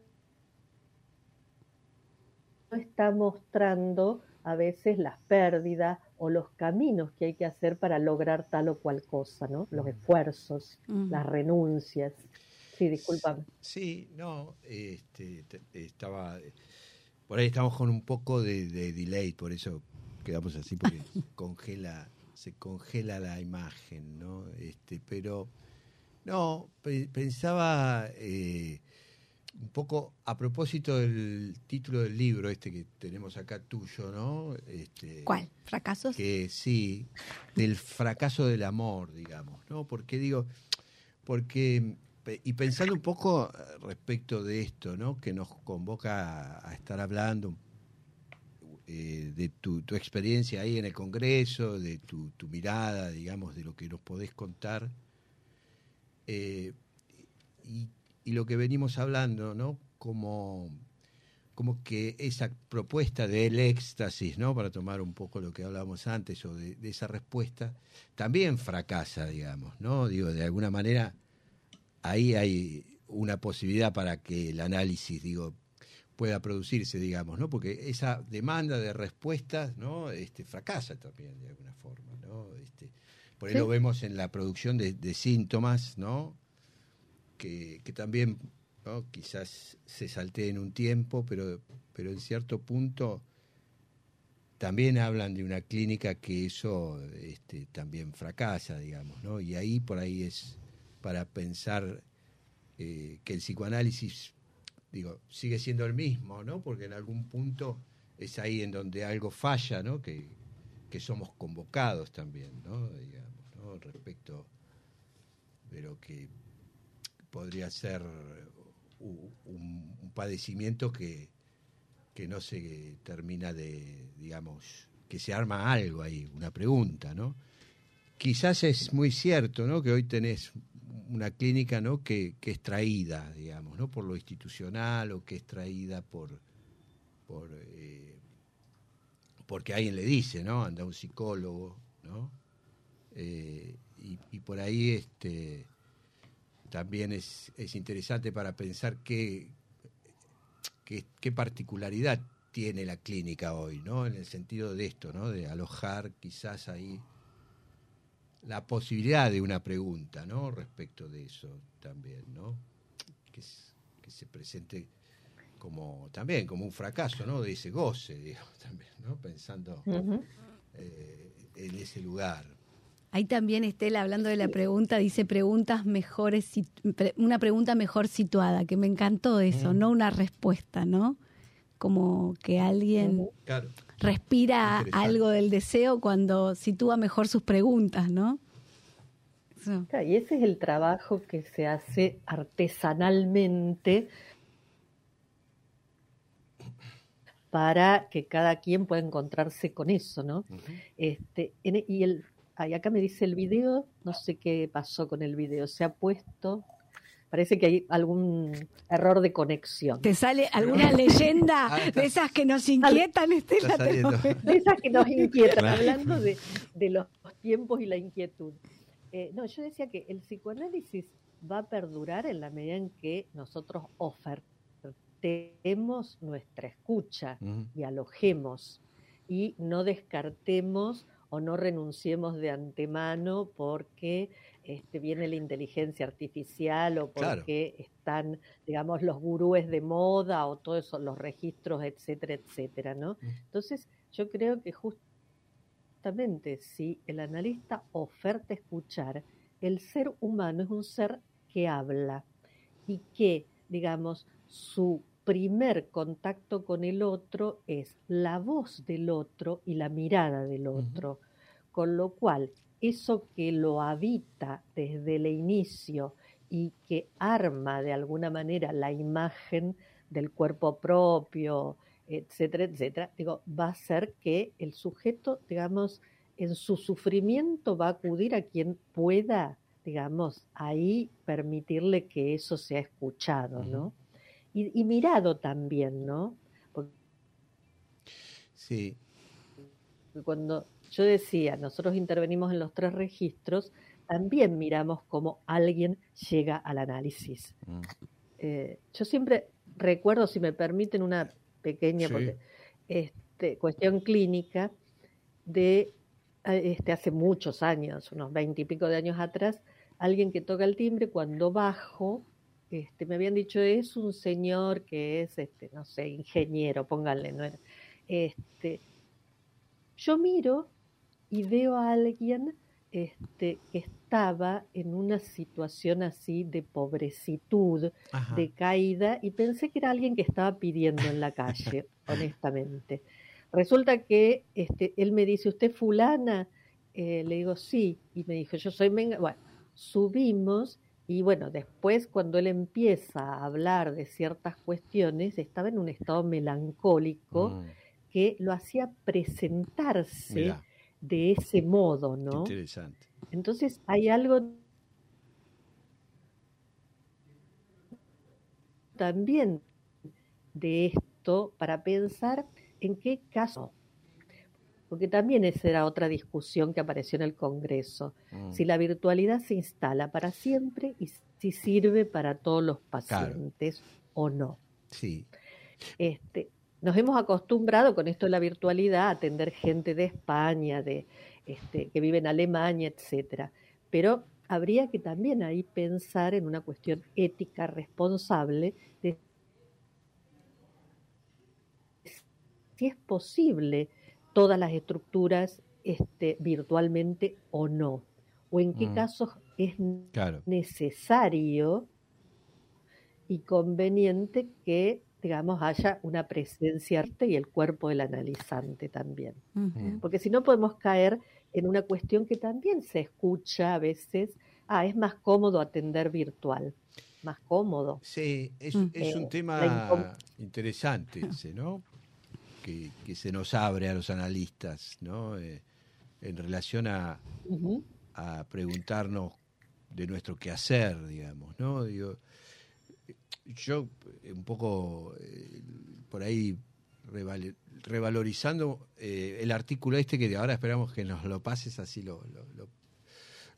no está mostrando a veces las pérdidas o los caminos que hay que hacer para lograr tal o cual cosa, ¿no? Los esfuerzos, las renuncias. Sí, discúlpame. Sí, no, este, te- estaba, por ahí estamos con un poco de, de delay, por eso quedamos así, porque congela, se congela la imagen, ¿no? Este, pero, no, pe- pensaba eh, un poco a propósito del título del libro este que tenemos acá tuyo, ¿no? Este, ¿Cuál? ¿Fracasos? que sí, del fracaso del amor, digamos, ¿no? Porque digo, porque, y pensando un poco eh, respecto de esto, ¿no? Que nos convoca a, a estar hablando eh, de tu, tu experiencia ahí en el Congreso, de tu, tu mirada, digamos, de lo que nos podés contar. Eh, y, lo que venimos hablando, ¿no? Como como que esa propuesta del éxtasis, ¿no? Para tomar un poco lo que hablábamos antes, o de, de esa respuesta, también fracasa, digamos, ¿no? Digo, de alguna manera, ahí hay una posibilidad para que el análisis, digo, pueda producirse, digamos, ¿no? Porque esa demanda de respuestas, ¿no? Este, fracasa también, de alguna forma, ¿no? Este, por ahí Sí. lo vemos en la producción de, de síntomas, ¿no? Que, que también ¿no? quizás se salteen un tiempo, pero, pero en cierto punto también hablan de una clínica que eso este, también fracasa, digamos, ¿no? Y ahí por ahí es para pensar eh, que el psicoanálisis, digo, sigue siendo el mismo, ¿no? Porque en algún punto es ahí en donde algo falla, ¿no? Que, que somos convocados también, ¿no? Que podría ser un padecimiento que, que no se termina de, digamos, que se arma algo ahí, una pregunta, ¿no? Quizás es muy cierto, ¿no? Que hoy tenés una clínica, ¿no? Que, que es traída, digamos, ¿no? Por lo institucional o que es traída por, por eh, porque alguien le dice, ¿no? Anda un psicólogo, ¿no? Eh, y, y por ahí, este, también es, es interesante para pensar qué, qué, qué particularidad tiene la clínica hoy, ¿no? En el sentido de esto, ¿no? De alojar quizás ahí la posibilidad de una pregunta, ¿no? Respecto de eso también, ¿no? Que, se presente como también como un fracaso, ¿no? De ese goce, digo, también, ¿no? Pensando eh, en ese lugar. Ahí también Estela, hablando de la pregunta, dice preguntas mejores, una pregunta mejor situada, que me encantó eso, no una respuesta, ¿no? Como que alguien Claro. respira algo del deseo cuando sitúa mejor sus preguntas, ¿no? Eso. Y ese es el trabajo que se hace artesanalmente para que cada quien pueda encontrarse con eso, ¿no? Este, en- y el, ay, acá me dice el video, no sé qué pasó con el video, se ha puesto, parece que hay algún error de conexión. ¿Te sale alguna leyenda Ah, está- de esas que nos inquietan, Estela? De esas que nos inquietan, hablando de, de los tiempos y la inquietud. Eh, no, yo decía que el psicoanálisis va a perdurar en la medida en que nosotros ofertemos nuestra escucha alojemos y no descartemos o no renunciemos de antemano porque este, viene la inteligencia artificial o Claro. porque están, digamos, los gurúes de moda o todos esos, los registros, etcétera, etcétera, ¿no? Entonces, yo creo que justamente si el analista oferta escuchar, el ser humano es un ser que habla y que, digamos, su primer contacto con el otro es la voz del otro y la mirada del otro. Con lo cual, eso que lo habita desde el inicio y que arma de alguna manera la imagen del cuerpo propio, etcétera, etcétera, digo, va a ser que el sujeto, digamos, en su sufrimiento va a acudir a quien pueda, digamos, ahí permitirle que eso sea escuchado, ¿no? Y, mirado también, ¿no? Porque sí. Cuando yo decía, nosotros intervenimos en los tres registros, también miramos cómo alguien llega al análisis. Mm. Eh, yo siempre recuerdo, si me permiten, una pequeña este, cuestión clínica de eh, este, hace muchos años, unos veintipico de años atrás, alguien que toca el timbre, cuando bajo, este, me habían dicho, es un señor que es, este, no sé, ingeniero, pónganle, no Este, yo miro y veo a alguien este, que estaba en una situación así de pobrecitud, de caída, y pensé que era alguien que estaba pidiendo en la calle, honestamente. Resulta que este, él me dice, ¿usted fulana? Eh, le digo, sí, y me dijo, yo soy Menga. Bueno, subimos y bueno, después cuando él empieza a hablar de ciertas cuestiones, estaba en un estado melancólico mm. que lo hacía presentarse de ese modo, ¿no? Interesante. Entonces hay algo también de esto para pensar en qué caso, porque también esa era otra discusión que apareció en el Congreso, mm. si la virtualidad se instala para siempre y si sirve para todos los pacientes o no. Sí. Este, nos hemos acostumbrado con esto de la virtualidad a atender gente de España, de este, que vive en Alemania, etcétera. Pero habría que también ahí pensar en una cuestión ética responsable de si es posible todas las estructuras este, virtualmente o no, o en qué mm. casos es necesario y conveniente que digamos, haya una presencia y el cuerpo del analizante también. Porque si no podemos caer en una cuestión que también se escucha a veces, ah, es más cómodo atender virtual, más cómodo. Sí, es, mm. es un eh, tema interesante ese, ¿no? Que, que, se nos abre a los analistas, ¿no? Eh, en relación a, a preguntarnos de nuestro quehacer, digamos, ¿no? Digo, yo eh, un poco eh, por ahí revalorizando eh, el artículo este que de ahora esperamos que nos lo pases, así lo,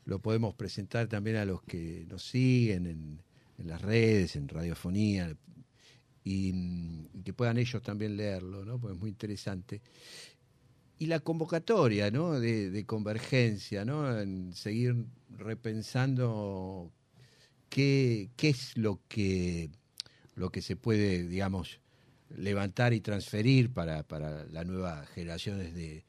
lo, podemos presentar también a los que nos siguen en, las redes, en radiofonía, y, que puedan ellos también leerlo, ¿no? porque es muy interesante. Y la convocatoria ¿no? de, de convergencia, ¿no? en seguir repensando qué, qué es lo que lo que se puede, digamos, levantar y transferir para, para las nuevas generaciones de,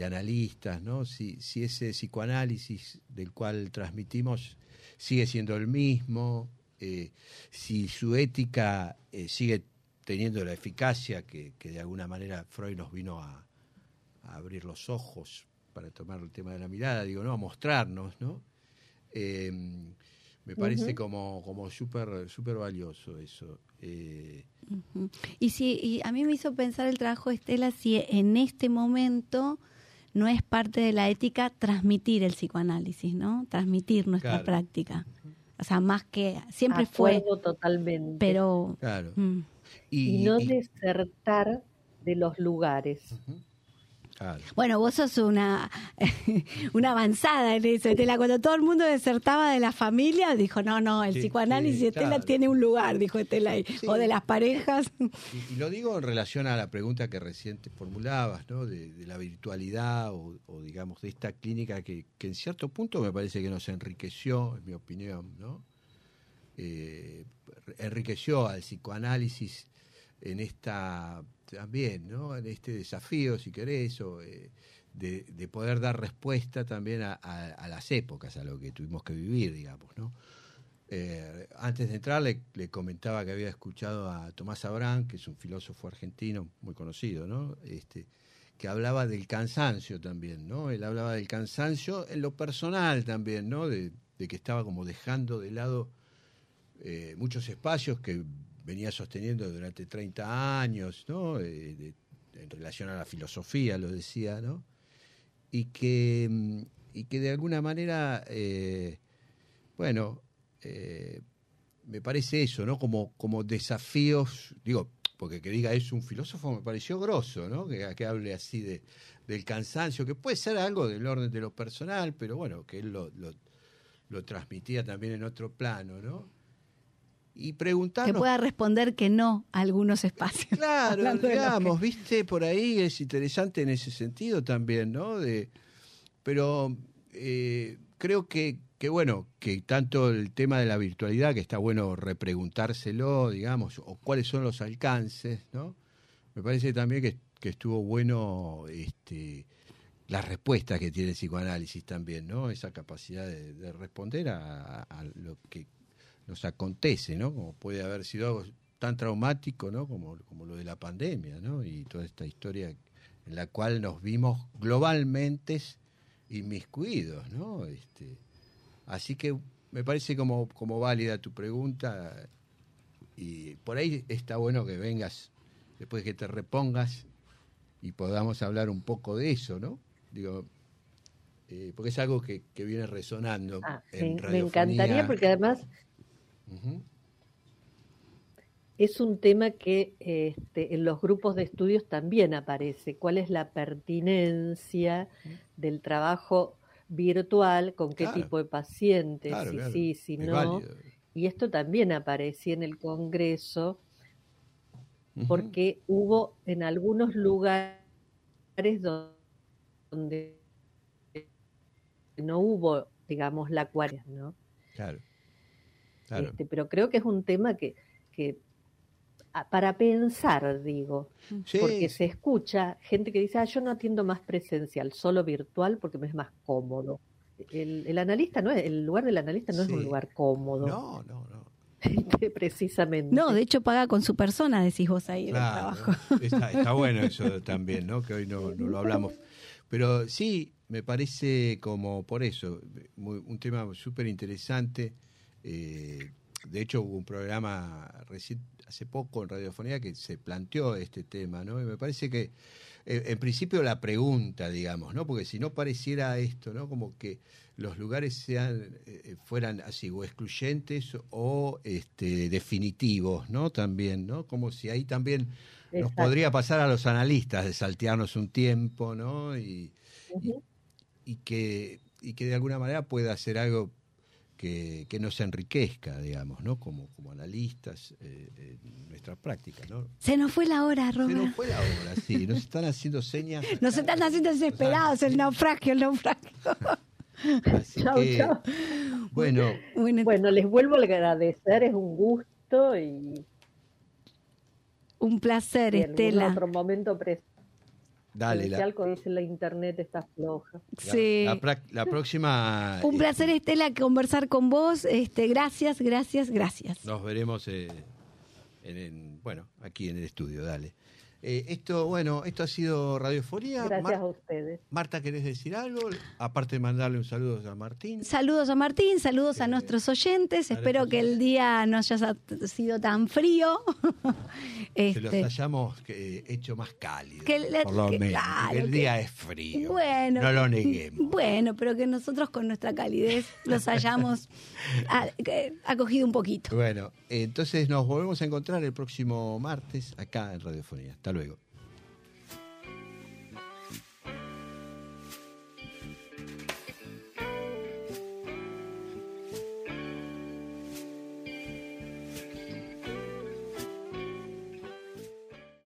analistas, ¿no? Si, si ese psicoanálisis del cual transmitimos sigue siendo el mismo, eh, si su ética eh, sigue teniendo la eficacia que, de alguna manera Freud nos vino a, abrir los ojos para tomar el tema de la mirada, digo, ¿no? A mostrarnos, ¿no? Eh, me parece como, como súper super valioso eso. Eh. Y si a mí me hizo pensar el trabajo de Estela si en este momento no es parte de la ética transmitir el psicoanálisis, ¿no? Transmitir nuestra práctica. O sea, más que siempre fue totalmente. Pero claro. Mm. Y, no desertar de los lugares. Bueno, vos sos una, una avanzada en eso. Estela, cuando todo el mundo desertaba de la familia, dijo, no, no, el psicoanálisis Estela tiene un lugar, dijo Estela, o de las parejas. Y, lo digo en relación a la pregunta que recién te formulabas, ¿no? De, la virtualidad o, digamos, de esta clínica que, en cierto punto me parece que nos enriqueció, en mi opinión, ¿no? Eh, enriqueció al psicoanálisis en esta también, ¿no? En este desafío, si querés, o, eh, de, poder dar respuesta también a, las épocas, a lo que tuvimos que vivir, digamos, ¿no? Eh, antes de entrar le, comentaba que había escuchado a Tomás Abrán, que es un filósofo argentino muy conocido, ¿no? Este, que hablaba del cansancio también, ¿no? Él hablaba del cansancio en lo personal también, ¿no? De, que estaba como dejando de lado eh, muchos espacios que venía sosteniendo durante 30 años, ¿no? Eh, en relación a la filosofía, lo decía, ¿no? Y que, y que de alguna manera, eh, bueno, eh, me parece eso, ¿no? Como, como desafíos, digo, porque que diga es un filósofo me pareció grosso, ¿no? Que, que hable así de, del cansancio, que puede ser algo del orden de lo personal, pero bueno, que él lo, lo, lo transmitía también en otro plano, ¿no? Y preguntarnos... Que pueda responder que no a algunos espacios. Claro, digamos, que- viste, por ahí es interesante en ese sentido también, ¿no? De, pero eh, creo que, que, bueno, que tanto el tema de la virtualidad, que está bueno repreguntárselo, digamos, o cuáles son los alcances, ¿no? Me parece también que, que estuvo bueno este, la respuesta que tiene el psicoanálisis también, ¿no? Esa capacidad de, de responder a, a lo que nos acontece, ¿no? Como puede haber sido algo tan traumático, ¿no? Como, como lo de la pandemia, ¿no? Y toda esta historia en la cual nos vimos globalmente inmiscuidos, ¿no? Este, así que me parece como, como válida tu pregunta y por ahí está bueno que vengas después que te repongas y podamos hablar un poco de eso, ¿no? Digo, eh, porque es algo que, que viene resonando. Ah, en sí, me encantaría porque además Es un tema que este, en los grupos de estudios también aparece. ¿Cuál es la pertinencia del trabajo virtual? ¿Con qué Claro. tipo de pacientes? Claro, si claro. sí, si Es no. válido. Y esto también aparecía en el Congreso porque hubo en algunos lugares donde no hubo, digamos, la cuarentena, ¿no? Claro. Claro. Este, pero creo que es un tema que, que para pensar, digo, Sí, porque se escucha gente que dice, ah, yo no atiendo más presencial, solo virtual porque me es más cómodo. El, el analista no es, el lugar del analista no es un lugar cómodo, No, no, no. precisamente. No, de hecho paga con su persona, decís vos ahí en el trabajo. Está, está bueno eso también, ¿no? Que hoy no, no lo hablamos. Pero sí, me parece como por eso, muy- un tema súper interesante. Eh, de hecho, hubo un programa hace poco en Radiofonía que se planteó este tema, ¿no? Y me parece que, eh, en principio, la pregunta, digamos, ¿no? Porque si no pareciera esto, ¿no? Como que los lugares sean eh, fueran así o excluyentes o este definitivos no también no como si ahí también nos podría pasar a los analistas de saltearnos un tiempo no y, Ujú. y que y que de alguna manera pueda hacer algo que, que nos enriquezca digamos no como como analistas eh, en nuestras prácticas no Se nos fue la hora, se nos fue la hora sí nos están haciendo señas Nos acá. están haciendo desesperados, el naufragio, el naufragio. Así Chau, que, chau. bueno Bueno, Bueno, les vuelvo a agradecer, es un gusto y, un placer, y en algún Estela. otro momento dale la, presencial, como dice la internet está floja. la- Sí. la prac- la próxima Un este, placer, Estela, conversar con vos. Este, gracias, gracias, gracias. Nos veremos eh, en, en- bueno, aquí en el estudio, dale. Eh, esto, bueno, esto ha sido Radiofonía. Gracias Mar- a ustedes. Marta, ¿querés decir algo? Aparte de mandarle un saludo a Martín. Saludos a Martín, saludos a Eh, nuestros oyentes. Espero que el día no haya sido tan frío. Que los Este, hayamos eh, hecho más cálidos. Que por lo que- menos. claro, el que- día es frío. Bueno, no lo neguemos. Bueno, pero que nosotros con nuestra calidez los hayamos a- que- acogido un poquito. Bueno, entonces nos volvemos a encontrar el próximo martes acá en Radiofonía. Hasta luego.